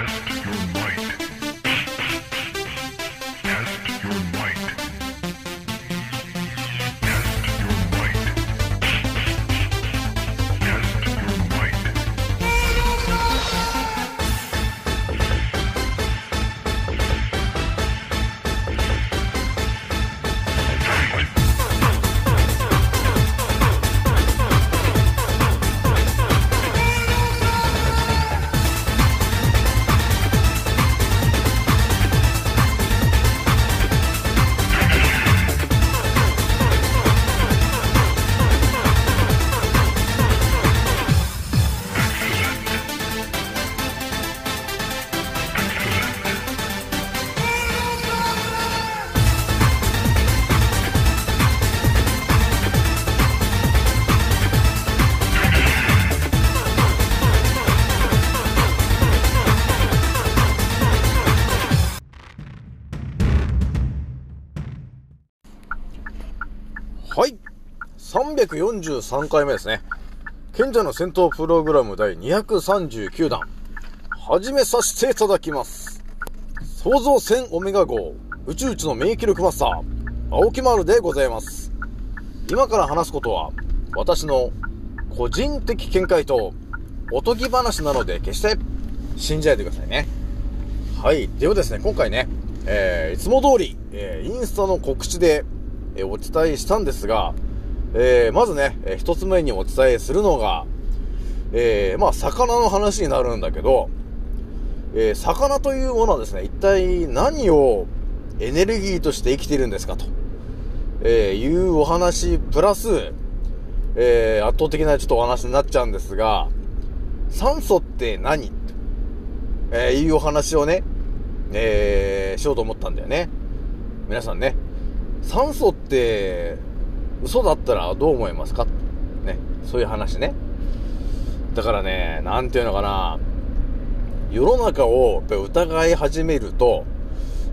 はい。343回目ですね。賢者の戦闘プログラム第239弾。始めさせていただきます。創造戦オメガ号、宇宙一の免疫力マスター、青木丸でございます。今から話すことは、私の個人的見解と、おとぎ話なので、決して信じないでくださいね。はい。ではですね、今回ね、えー、いつも通り、えー、インスタの告知で、えーお伝えしたんですが、えーまずね、えー一つ目にお伝えするのが、えーまあ、魚の話になるんだけど、えー魚というものはですね、一体何をエネルギーとして生きているんですかと、えーいうお話、プラス、えー圧倒的なちょっとお話になっちゃうんですが、酸素って何？えーいうお話をね、えーしようと思ったんだよね。皆さんね、酸素って嘘だったらどう思いますか？ね、そういう話ね。だからね、なんていうのかな、世の中をやっぱ疑い始めると、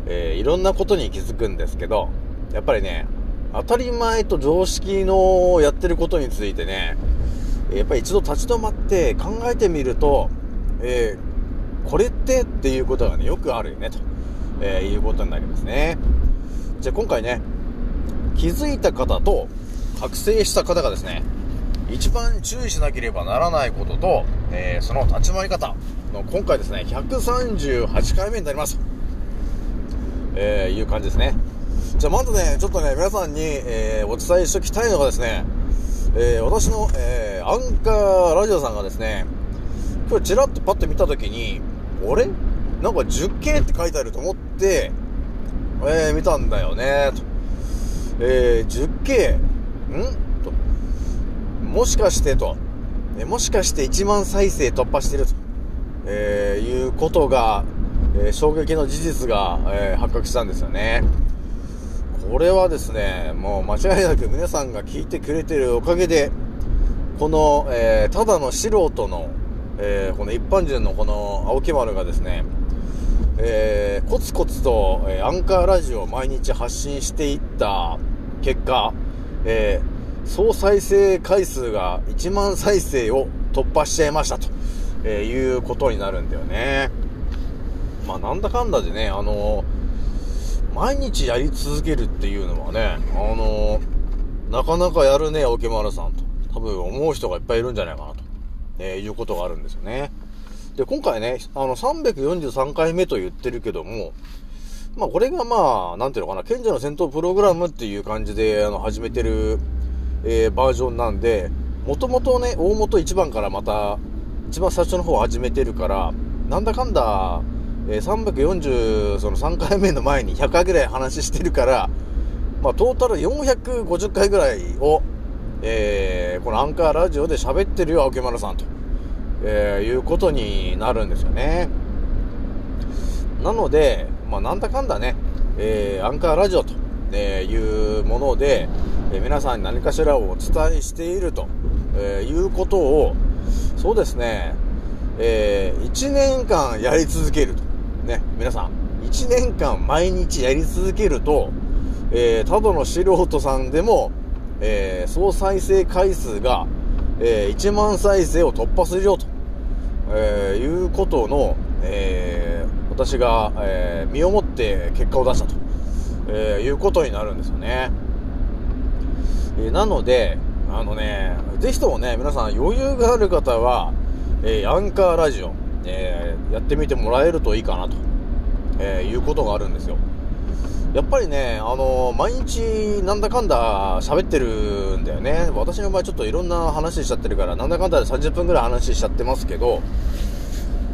えーいろんなことに気づくんですけど、やっぱりね、当たり前と常識のやってることについてね、やっぱり一度立ち止まって考えてみると、えーこれってっていうことがね、よくあるよね、と、えーいうことになりますね。じゃあ今回ね、気づいた方と覚醒した方がですね、一番注意しなければならないことと、えーその立ち回り方の今回ですね、138回目になります。えーいう感じですね。じゃあまずね、ちょっとね、皆さんに、えーお伝えしておきたいのがですね、えー私の、えーアンカーラジオさんがですね、今日ちらっとパッと見たときに、あれ？なんか 10K って書いてあると思って、えー見たんだよね、と。えー 10K、ん？と。もしかしてと。えもしかして1万再生突破してると。えーいうことが、えー衝撃の事実が、えー発覚したんですよね。これはですね、もう間違いなく皆さんが聞いてくれてるおかげで、この、えただの素人の、えこの一般人のこの青木丸がですね、えーコツコツと、えアンカーラジオを毎日発信していった結果、えー総再生回数が1万再生を突破しちゃいましたと、えーいうことになるんだよね。まあなんだかんだでね、あの毎日やり続けるっていうのはね、あのなかなかやるね、青木丸さんと。多分思う人がいっぱいいるんじゃないかなと、えいうことがあるんですよね。で、今回ね、あの、343回目と言ってるけども、まあ、これがまあ、なんていうのかな、賢者の戦闘プログラムっていう感じで、あの、始めてる、えーバージョンなんで、もともとね、大元1番からまた、一番最初の方を始めてるから、なんだかんだ、えー340、その3回目の前に100回ぐらい話してるから、まあ、トータル450回ぐらいを、えーこのアンカーラジオで喋ってるよ、青木丸さんと、えーいうことになるんですよね。なので、まあ、なんだかんだね、えーアンカーラジオと、えーいうもので、えー皆さんに何かしらをお伝えしていると、えーいうことを、そうですね、え1年間やり続けると。ね、皆さん、1年間毎日やり続けると、えーただの素人さんでも、えー総再生回数が、えー1万再生を突破するよと、えーいうことの、えー、私が、えー、身をもって結果を出したと、え、いうことになるんですよね。え、なので、あのね、ぜひともね、皆さん余裕がある方は、え、アンカーラジオ、え、やってみてもらえるといいかなと、え、いうことがあるんですよ。やっぱりね、あの毎日なんだかんだ喋ってるんだよね。私の場合ちょっといろんな話しちゃってるから、なんだかんだで30分くらい話しちゃってますけど、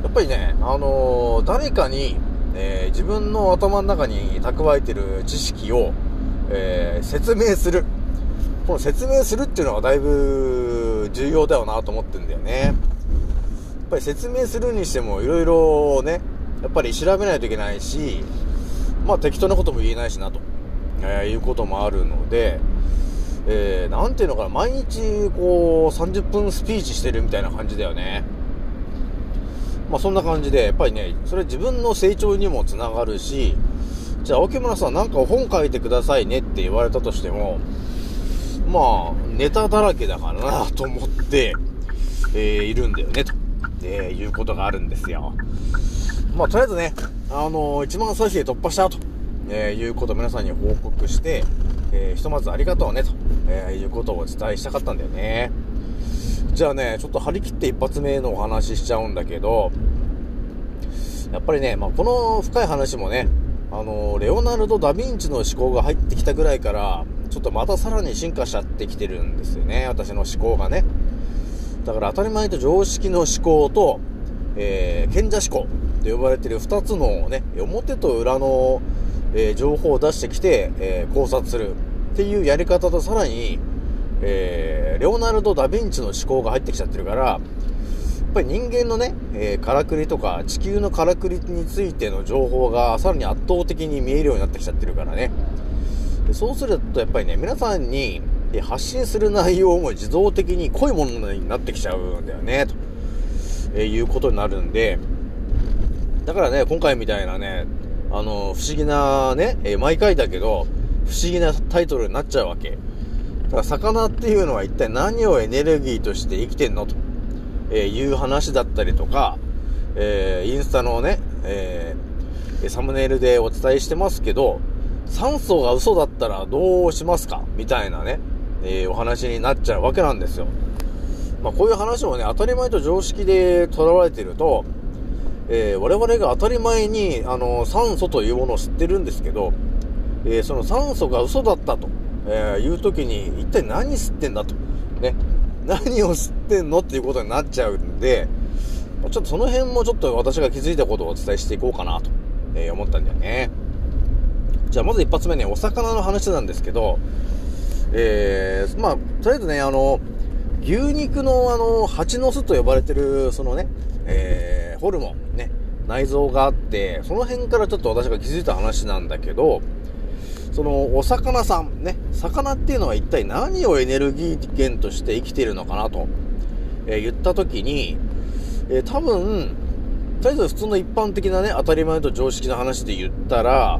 やっぱりね、あの誰かに、え自分の頭の中に蓄えてる知識を、え説明する。この説明するっていうのはだいぶ重要だよなと思ってんだよね。やっぱり説明するにしてもいろいろね、やっぱり調べないといけないし、まあ適当なことも言えないしなと、えー、いうこともあるので、えー、なんていうのかな、毎日こう30分スピーチしてるみたいな感じだよね。まあそんな感じで、やっぱりね、それ自分の成長にもつながるし、じゃあ、沖村さんなんか本書いてくださいねって言われたとしても、まあ、ネタだらけだからなと思って、えー、いるんだよね、と、えー、いうことがあるんですよ。まあ、とりあえずね、あのー、1万再生突破したと、えー、いうことを皆さんに報告して、えー、ひとまずありがとうね、と、えいうことをお伝えしたかったんだよね。じゃあね、ちょっと張り切って一発目のお話ししちゃうんだけど、やっぱりね、まあ、この深い話もね、あのレオナルド・ダ・ヴィンチの思考が入ってきたぐらいから、ちょっとまたさらに進化しちゃってきてるんですよね。私の思考がね。だから当たり前と常識の思考と、えー、賢者思考と呼ばれてる2つのね、表と裏の、えー、情報を出してきて、えー、考察するっていうやり方とさらに、えー、レオナルド・ダ・ヴィンチの思考が入ってきちゃってるから、やっぱり人間のね、えー、からくりとか地球のからくりについての情報がさらに圧倒的に見えるようになってきちゃってるからね。でそうするとやっぱりね、皆さんに発信する内容も自動的に濃いものになってきちゃうんだよね、と、えいうことになるんで、だからね、今回みたいなね、あの、不思議なね、え毎回だけど、不思議なタイトルになっちゃうわけ。だから魚っていうのは一体何をエネルギーとして生きてんのと、えいう話だったりとか、えー、インスタのね、えー、サムネイルでお伝えしてますけど、酸素が嘘だったらどうしますか？みたいなね、えー、お話になっちゃうわけなんですよ。まあ、こういう話もね、当たり前と常識で捉われてると、えー、我々が当たり前に、あの、酸素というものを知ってるんですけど、えー、その酸素が嘘だったと、えいう時に、一体何吸ってんだと。ね。何を吸ってんのっていうことになっちゃうんで、ちょっとその辺もちょっと私が気づいたことをお伝えしていこうかなと、え思ったんだよね。じゃあまず一発目ね、お魚の話なんですけど、えー、まあ、とりあえずね、あの、牛肉のあの、蜂の巣と呼ばれてる、そのね、えー、ホルモン、ね、内臓があって、その辺からちょっと私が気づいた話なんだけど、その、お魚さん、ね、魚っていうのは一体何をエネルギー源として生きているのかなと、えー、言った時に、えー、多分、とりあえず普通の一般的なね、当たり前と常識の話で言ったら、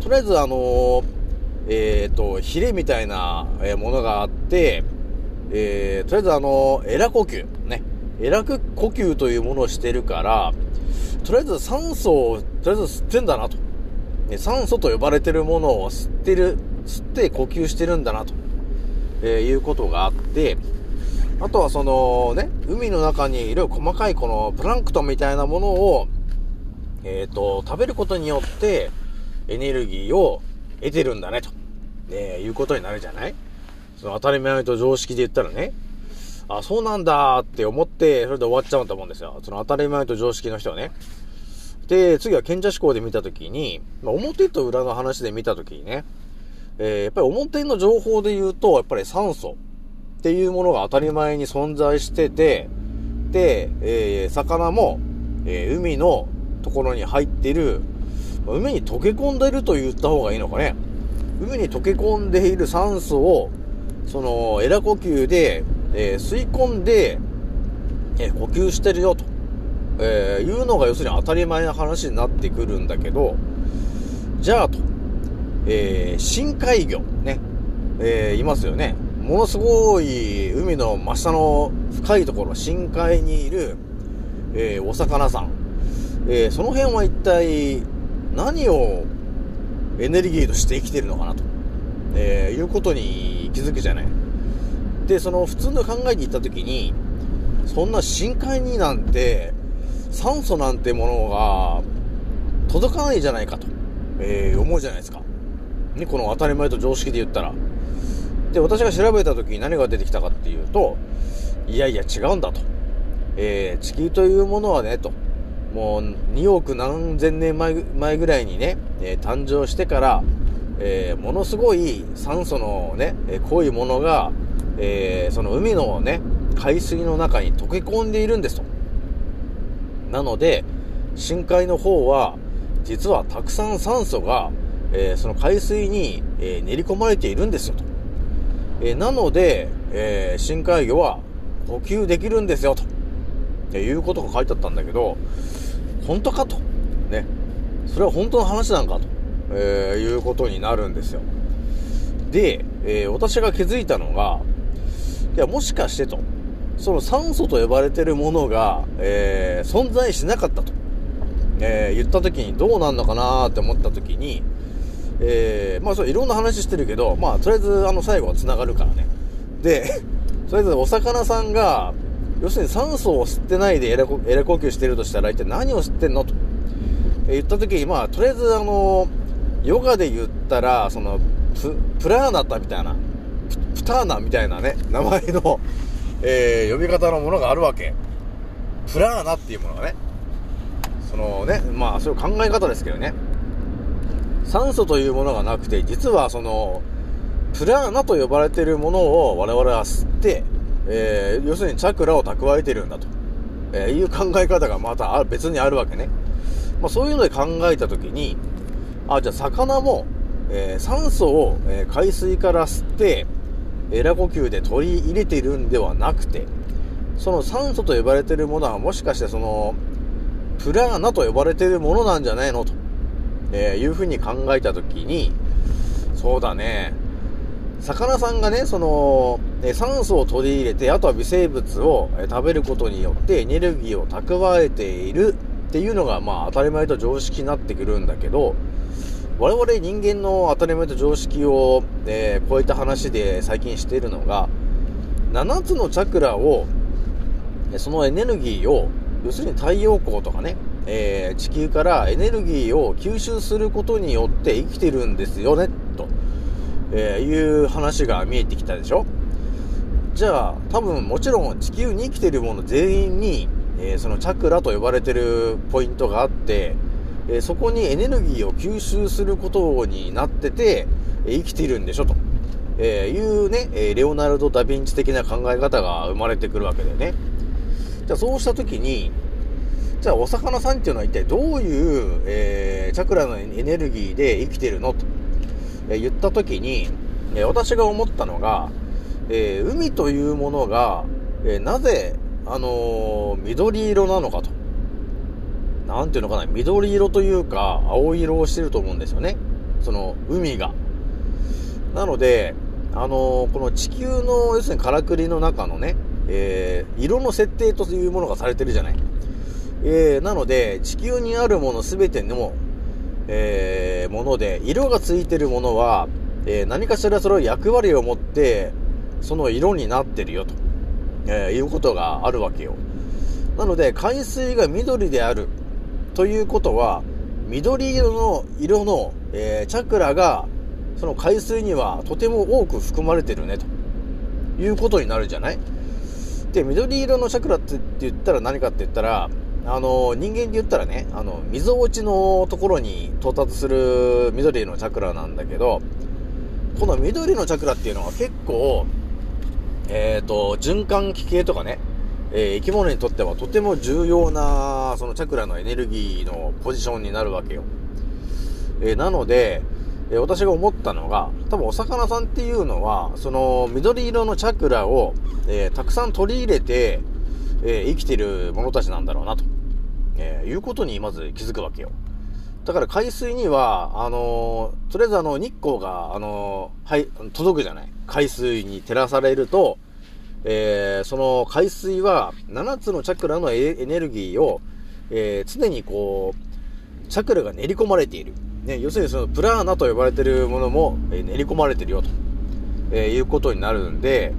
とりあえずあのー、えっ、と、ヒレみたいなものがあって、えー、とりあえずあの、エラ呼吸、ね。エラ呼吸というものをしてるから、とりあえず酸素を、とりあえず吸ってんだなと。ね、酸素と呼ばれてるものを吸ってる、吸って呼吸してるんだなと、えー、いうことがあって、あとはそのね、海の中にいる細かいこのプランクトンみたいなものを、えっ、ー、と、食べることによって、エネルギーを得てるんだね、と、ね、いうことになるじゃない？その当たり前と常識で言ったらね、あ、そうなんだって思って、それで終わっちゃうと思うんですよ。その当たり前と常識の人はね。で、次は賢者思考で見たときに、まあ、表と裏の話で見たときにね、えー、やっぱり表の情報で言うと、やっぱり酸素っていうものが当たり前に存在してて、で、えー、魚も、えー、海のところに入ってる海に溶け込んでいると言った方がいいのかね。海に溶け込んでいる酸素を、その、エラ呼吸で、えー、吸い込んで、えー、呼吸してるよと、えー、いうのが要するに当たり前な話になってくるんだけど、じゃあと、えー、深海魚、ね、えー、いますよね。ものすごい海の真下の深いところ、深海にいる、えー、お魚さん。えー、その辺は一体何をエネルギーとして生きてるのかなと、えー、いうことに気づくじゃない。で、その普通の考えに行った時に、そんな深海になんて、酸素なんてものが届かないじゃないかと、えー、思うじゃないですか。ね、この当たり前と常識で言ったら。で、私が調べた時に何が出てきたかっていうと、いやいや違うんだと。えー、地球というものはね、と。もう2億何千年前前ぐらいにね、えー、誕生してから、えー、ものすごい酸素のね、え濃いものが、えその海のね、海水の中に溶け込んでいるんですと。なので、深海の方は、実はたくさん酸素が、えその海水に、え練り込まれているんですよと。えなので、え深海魚は呼吸できるんですよと。っていうことが書いてあったんだけど、本当かと。ね。それは本当の話なんかと、え、いうことになるんですよ。で、え、私が気づいたのが、いや、もしかしてと、その酸素と呼ばれてるものが、えー、存在しなかったと、えー、言った時にどうなんのかなって思った時に、えー、まあ、それいろんな話してるけど、まあ、とりあえず、あの、最後は繋がるからね。で、とりあえずお魚さんが、要するに酸素を吸ってないでエラ呼吸してるとしたら一体何を吸ってんのと、え言った時に、まあ、とりあえずあの、ヨガで言ったら、その、プ、プラーナタみたいな、プターナみたいなね、名前の、えー、呼び方のものがあるわけ。プラーナっていうものがね。そのね、まあ、そういう考え方ですけどね。酸素というものがなくて、実はその、プラーナと呼ばれているものを我々は吸って、えー、要するにチャクラを蓄えてるんだと、えー、いう考え方がまた別にあるわけね。まあ、そういうので考えたときに、あ、じゃあ魚も、えー、酸素を、え、海水から吸って、エラ呼吸で取り入れているんではなくて、その酸素と呼ばれているものはもしかしてその、プラーナと呼ばれているものなんじゃないのと、えー、いうふうに考えたときに、そうだね、魚さんがね、その、酸素を取り入れて、あとは微生物を食べることによってエネルギーを蓄えているっていうのが、まあ当たり前と常識になってくるんだけど、我々人間の当たり前と常識を、えー、超えた話で最近しているのが、7つのチャクラを、そのエネルギーを、要するに太陽光とかね、えー、地球からエネルギーを吸収することによって生きてるんですよね、と。えー、いう話が見えてきたでしょじゃあ、多分もちろん地球に生きてるもの全員に、えー、そのチャクラと呼ばれてるポイントがあって、え、そこにエネルギーを吸収することになってて、え生きているんでしょと、えいうね、えレオナルド・ダ・ヴィンチ的な考え方が生まれてくるわけだよね。じゃあそうした時に、じゃあお魚さんっていうのは一体どういう、えチャクラのエネルギーで生きてるのと。え言った時に、え私が思ったのが、えー、海というものが、えー、なぜ、あのー、緑色なのかと。なんていうのかな、緑色というか、青色をしてると思うんですよね。その、海が。なので、あのこの地球の、要するにからくりの中のね、え色の設定というものがされてるじゃない。えーなので、地球にあるものすべての、えー、もので、色がついてるものは、えー、何かしらそれを役割を持って、その色になってるよと、えー、いうことがあるわけよ。なので、海水が緑であるということは、緑色の色の、えー、チャクラが、その海水にはとても多く含まれてるね、と。いうことになるじゃない？で、緑色のチャクラって言ったら何かって言ったら、あの、人間で言ったらね、あの、溝落ちのところに到達する緑のチャクラなんだけど、この緑のチャクラっていうのは結構、えっ、ー、と、循環器系とかね、えー、生き物にとってはとても重要な、そのチャクラのエネルギーのポジションになるわけよ。えー、なので、えー、私が思ったのが、多分お魚さんっていうのは、その緑色のチャクラを、えたくさん取り入れて、え生きてる者たちなんだろうなと。えー、いうことにまず気づくわけよ。だから海水には、あのー、とりあえずあの、日光が、あの、はい、届くじゃない。海水に照らされると、えー、その海水は7つのチャクラのエネルギーを、えー、常にこう、チャクラが練り込まれている。ね、要するにそのプラーナと呼ばれているものも、えー、練り込まれてるよと、えー、いうことになるんで、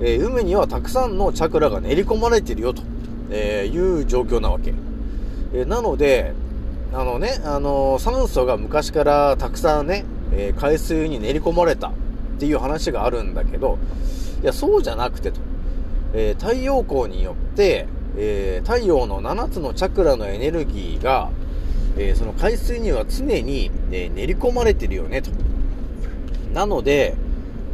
えー、海にはたくさんのチャクラが練り込まれているよと、えいう状況なわけ。えなので、あのね、あの酸素が昔からたくさんね、え海水に練り込まれたっていう話があるんだけど、いや、そうじゃなくてと。え太陽光によって、え太陽の7つのチャクラのエネルギーが、えその海水には常に、え練り込まれてるよねと。なので、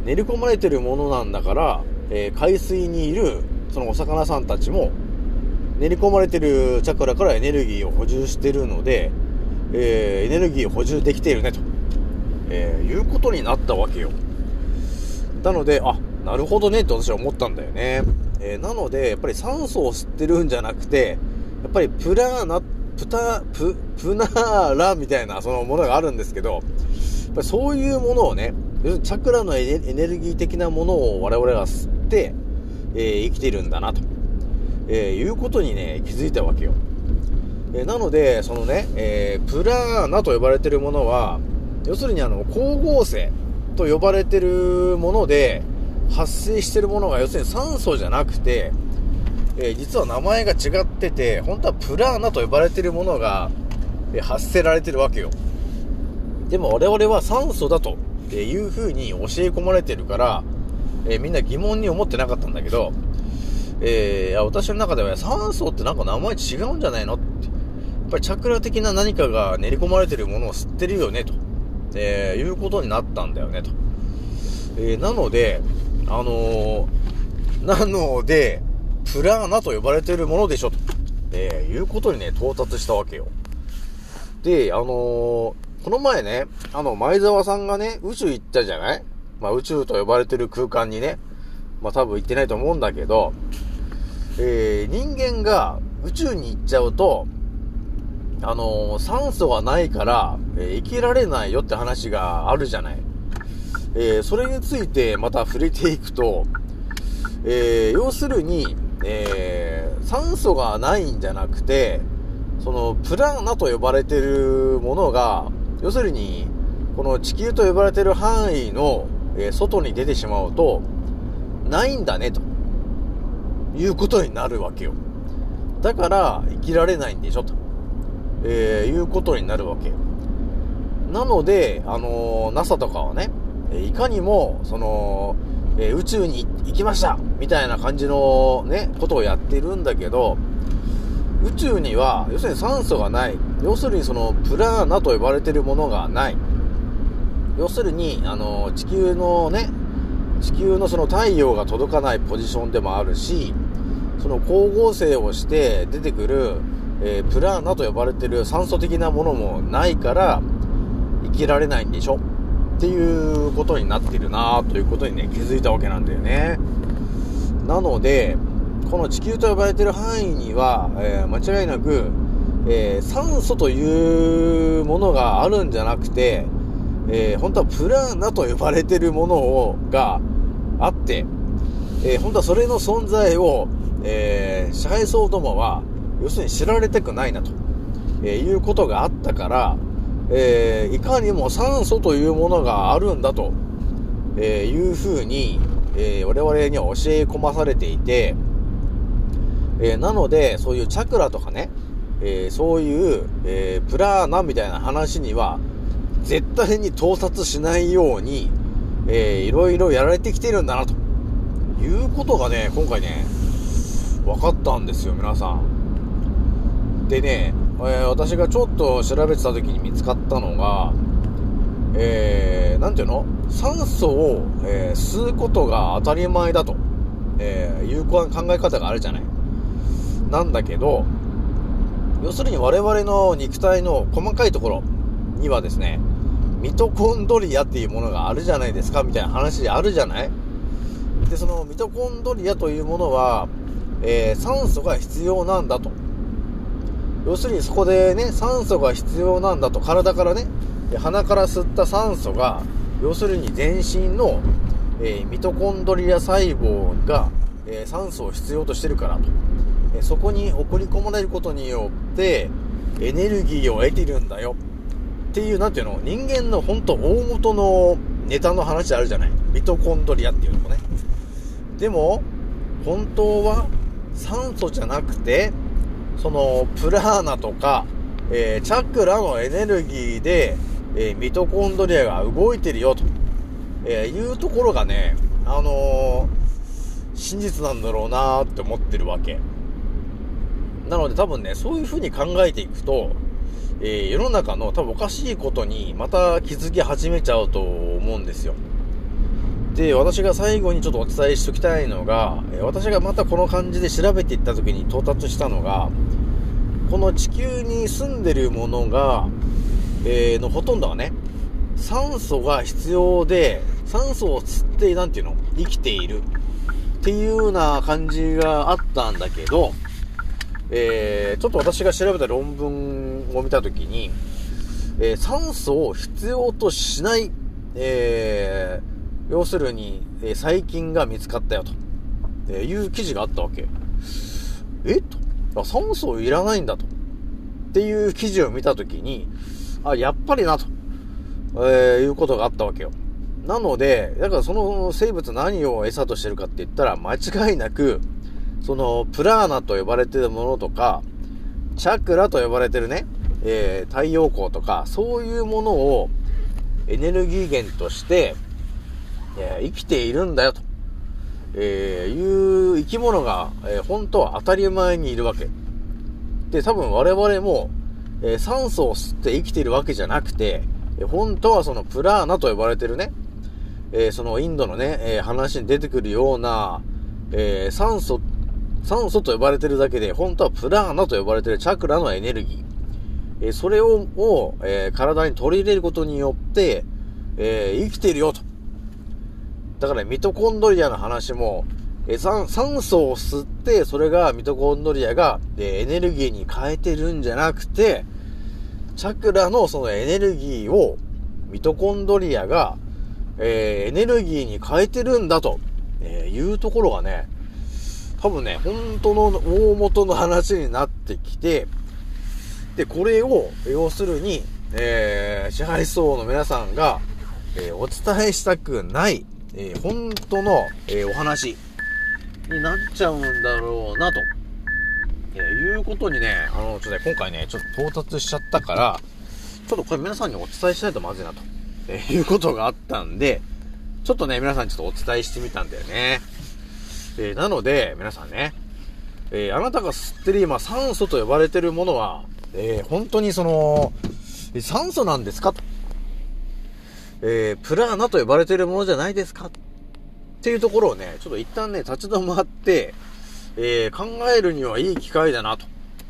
練り込まれてるものなんだから、え海水にいるそのお魚さんたちも練り込まれてるチャクラからエネルギーを補充してるので、え、エネルギーを補充できているねと、え、いうことになったわけよ。なので、あ、なるほどねって私は思ったんだよね。えー、なので、やっぱり酸素を吸ってるんじゃなくて、やっぱりプラーナ、プタ、プ、プナーラみたいなそのものがあるんですけど、やっぱりそういうものをね、チャクラのエネルギー的なものを我々が吸って、えー、生きてるんだなと。えー、いうことにね、気づいたわけよ。え、なので、そのね、え、プラーナと呼ばれてるものは、要するにあの、光合成と呼ばれてるもので、発生してるものが、要するに酸素じゃなくて、え実は名前が違ってて、本当はプラーナと呼ばれてるものが、え発せられてるわけよ。でも我々は酸素だという風に教え込まれてるから、えみんな疑問に思ってなかったんだけど、えー、私の中では酸素ってなんか名前違うんじゃないのって。やっぱりチャクラ的な何かが練り込まれてるものを吸ってるよね、と、えー、いうことになったんだよね、と。えー、なので、あのー、なので、プラーナと呼ばれてるものでしょ、と、えー、いうことにね、到達したわけよ。で、あのー、この前ね、あの、前澤さんがね、宇宙行ったじゃない？まあ、宇宙と呼ばれてる空間にね、まあ、多分行ってないと思うんだけど、えー、人間が宇宙に行っちゃうと、あのー、酸素がないから、えー、生きられないよって話があるじゃない。えー、それについてまた触れていくと、え要するに、え酸素がないんじゃなくて、その、プラーナと呼ばれてるものが、要するに、この地球と呼ばれてる範囲の、え外に出てしまうと、ないんだね、ということになるわけよ。だから、生きられないんでしょ、と、えー、いうことになるわけ。なので、あのー、NASA とかはね、いかにも、その、えー、宇宙に行きましたみたいな感じのね、ことをやってるんだけど、宇宙には、要するに酸素がない。要するにその、プラーナと呼ばれてるものがない。要するに、あの、地球のね、地球のその太陽が届かないポジションでもあるし、その光合成をして出てくる、えー、プラーナと呼ばれてる酸素的なものもないから生きられないんでしょ？っていうことになってるなということにね気づいたわけなんだよね。なのでこの地球と呼ばれてる範囲には、えー、間違いなく、えー、酸素というものがあるんじゃなくてえー、本当はプラーナと呼ばれてるものをがあって、えー、本当はそれの存在を、えー、支配層どもは、要するに知られたくないなと、えー、いうことがあったから、えー、いかにも酸素というものがあるんだと、えー、いうふうに、えー、我々には教え込まされていて、えー、なので、そういうチャクラとかね、えー、そういう、えー、プラーナみたいな話には、絶対に盗撮しないように、えー、いろいろやられてきてるんだな、ということがね、今回ね、分かったんですよ、皆さん。でね、えー、私がちょっと調べてた時に見つかったのが、えー、ていうの？酸素を、えー、吸うことが当たり前だと、えー、いう考え方があるじゃない。なんだけど、要するに我々の肉体の細かいところにはですね、ミトコンドリアっていうものがあるじゃないですかみたいな話あるじゃない？で、そのミトコンドリアというものは、えー、酸素が必要なんだと。要するにそこでね、酸素が必要なんだと、体からね、鼻から吸った酸素が、要するに全身の、えー、ミトコンドリア細胞が、えー、酸素を必要としてるからと、えそこに送り込まれることによって、エネルギーを得てるんだよ。っていう、なんていうの、人間の本当大元のネタの話あるじゃない？ミトコンドリアっていうのもね。でも、本当は酸素じゃなくて、その、プラーナとか、えーチャクラのエネルギーで、えーミトコンドリアが動いてるよと、えーいうところがね、あの真実なんだろうなって思ってるわけ。なので多分ね、そういう風に考えていくと、え世の中の多分おかしいことにまた気づき始めちゃうと思うんですよ。で、私が最後にちょっとお伝えしておきたいのが、私がまたこの感じで調べていった時に到達したのが、この地球に住んでるものが、えーのほとんどはね、酸素が必要で、酸素を吸って、なんていうの生きている。っていうような感じがあったんだけど、えーちょっと私が調べた論文を見たときに、えー酸素を必要としない、えー要するに、えー細菌が見つかったよと、えーいう記事があったわけ。え？と酸素いらないんだと。っていう記事を見たときに、あ、やっぱりなと、えーいうことがあったわけよ。なので、だからその生物何を餌としてるかって言ったら、間違いなく、その、プラーナと呼ばれてるものとか、チャクラと呼ばれてるね、えー太陽光とか、そういうものをエネルギー源として、え生きているんだよと、えいう生き物が、え本当は当たり前にいるわけ。で、多分我々も、え酸素を吸って生きているわけじゃなくて、え本当はそのプラーナと呼ばれてるね、えそのインドのね、え話に出てくるような、え酸素、酸素と呼ばれてるだけで、本当はプラーナと呼ばれてるチャクラのエネルギー。えそれを、をえ体に取り入れることによって、え生きているよと。だからミトコンドリアの話も、え酸酸素を吸って、それがミトコンドリアが、えエネルギーに変えてるんじゃなくて、チャクラのそのエネルギーをミトコンドリアが、えーエネルギーに変えてるんだと、えーいうところがね、多分ね、本当の大元の話になってきて、で、これを、要するに、えー支配層の皆さんが、えーお伝えしたくない、えー本当の、えーお話。になっちゃうんだろうなと、えーいうことにね、あの、ちょっとね、今回ね、ちょっと到達しちゃったから、ちょっとこれ皆さんにお伝えしないとまずいなと、えーいうことがあったんで、ちょっとね、皆さんにちょっとお伝えしてみたんだよね。えーなので、皆さんね、えーあなたが吸ってる今、酸素と呼ばれてるものは、えー本当にその、え酸素なんですかとえープラーナと呼ばれているものじゃないですか？っていうところをね、ちょっと一旦ね、立ち止まって、えー考えるにはいい機会だなと、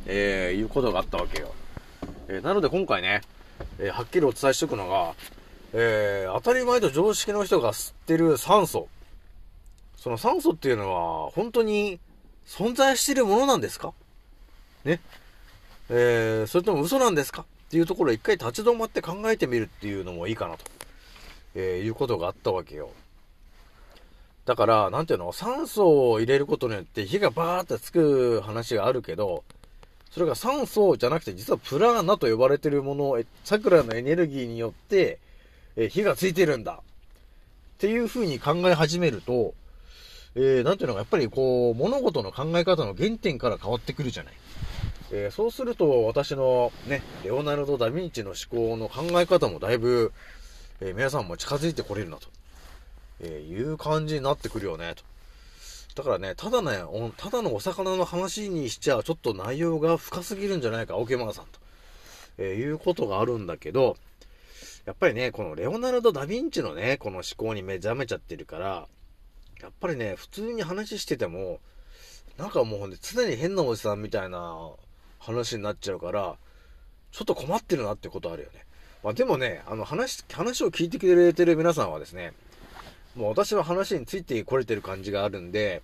えーいうことがあったわけよ。えーなので今回ね、えーはっきりお伝えしておくのが、えー当たり前と常識の人が吸ってる酸素。その酸素っていうのは、本当に存在しているものなんですか？ね。えーそれとも嘘なんですか？っていうところを一回立ち止まって考えてみるっていうのもいいかなと、えーいうことがあったわけよ。だから、なんていうの、酸素を入れることによって火がバーってつく話があるけど、それが酸素じゃなくて実はプラーナと呼ばれてるもの、え桜のエネルギーによって、え火がついてるんだ。っていう風に考え始めると、えー、なんていうのか、やっぱりこう、物事の考え方の原点から変わってくるじゃない。えーそうすると、私のね、レオナルド・ダ・ヴィンチの思考の考え方もだいぶ、えー皆さんも近づいてこれるなと、えーいう感じになってくるよね、と。だからね、ただね、おただのお魚の話にしちゃ、ちょっと内容が深すぎるんじゃないか、オケマーさんと、えーいうことがあるんだけど、やっぱりね、このレオナルド・ダ・ヴィンチのね、この思考に目覚めちゃってるから、やっぱりね、普通に話してても、なんかもうね、常に変なおじさんみたいな話になっちゃうから、ちょっと困ってるなってことあるよね。まあでもね、あの話、話を聞いてくれてる皆さんはですね、もう私は話についてこれてる感じがあるんで、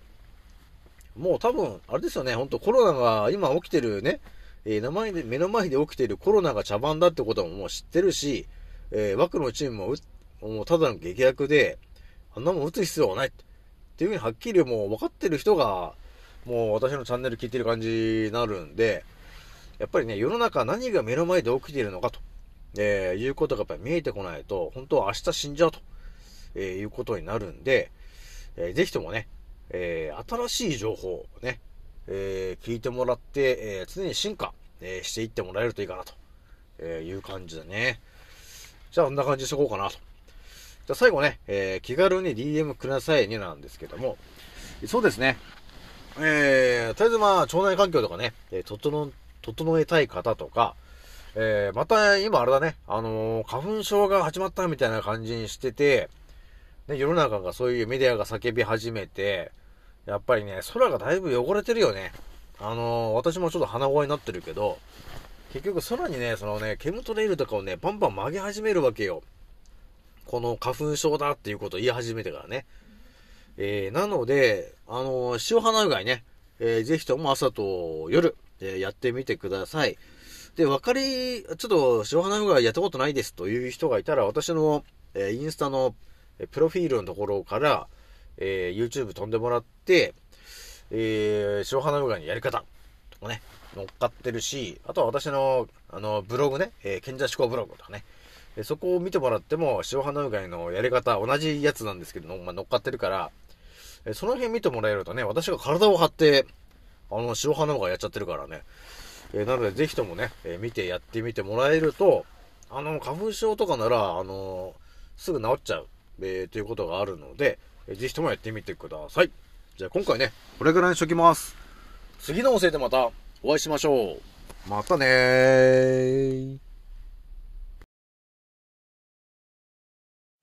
もう多分、あれですよね、本当コロナが今起きてるね、えー名前で、目の前で起きてるコロナが茶番だってことももう知ってるし、えー、枠のチームも、もうただの劇薬で、あんなもん打つ必要はないっていうふうにはっきりもう分かってる人が、もう私のチャンネル聞いてる感じになるんで、やっぱりね、世の中何が目の前で起きているのかと、えー、いうことがやっぱり見えてこないと、本当は明日死んじゃうと、えー、いうことになるんで、えー、ぜひともね、えー、新しい情報をね、えー、聞いてもらって、えー、常に進化、えー、していってもらえるといいかなと、えー、いう感じだね。じゃあ、こんな感じにしとこうかなと。じゃあ最後ね、えー、気軽に DM くださいになんですけども、そうですね。えー、とりあえずまあ、腸内環境とかね、えー、整、整えたい方とか、えー、また今あれだね、あのー、花粉症が始まったみたいな感じにしてて、ね、世の中がそういうメディアが叫び始めて、やっぱりね、空がだいぶ汚れてるよね。あのー、私もちょっと鼻声になってるけど、結局空にね、そのね、ケムトレイルとかをね、バンバン曲げ始めるわけよ。この花粉症だっていうことを言い始めてからね。えー、なので、あのー、塩花うがいね、えー、ぜひとも朝と夜、えー、やってみてください。で、わかり、ちょっと塩花うがいやったことないですという人がいたら、私の、えー、インスタの、えプロフィールのところから、えー、YouTube 飛んでもらって、えー、塩花うがいのやり方とかね、乗っかってるし、あとは私の、あの、ブログね、えー、賢者思考ブログとかね、えそこを見てもらっても、塩花うがいのやり方、同じやつなんですけど、まあ、乗っかってるから、えその辺見てもらえるとね、私が体を張って、あの、塩花うがいやっちゃってるからね、えなので、ぜひともね、え見てやってみてもらえると、あの、花粉症とかなら、あのすぐ治っちゃう、えー、ということがあるので、えぜひともやってみてください。じゃあ今回ね、これぐらいにしときます。次の音声でまたお会いしましょう。またねー。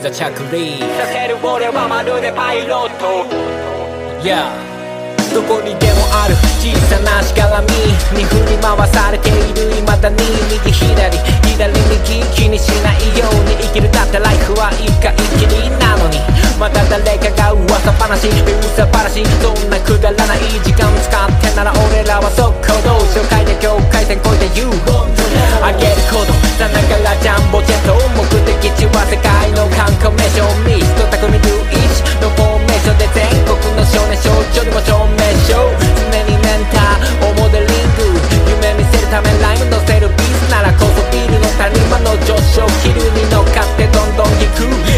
ざ着陸させる俺はまるでパイロット。Yeah どこにでもある。小さなしがらみに振り回されている。未だに右左左右気にしないように生きる。だってライフは一回きりなのに。また誰かが噂話。噂話。そんなくだらない時間使ってなら俺らは速攻動紹介で境界線越えて言う。あげること。さながらジャンボジェット目的地は世界の観光名所。ミスト匠龍一。のフォーメーションで全国の少年。少女にも証明。名称常にメンターをモデリング夢見せるためライム乗せるビーズならこそビールの谷間の上昇気流に乗っかってどんどん行く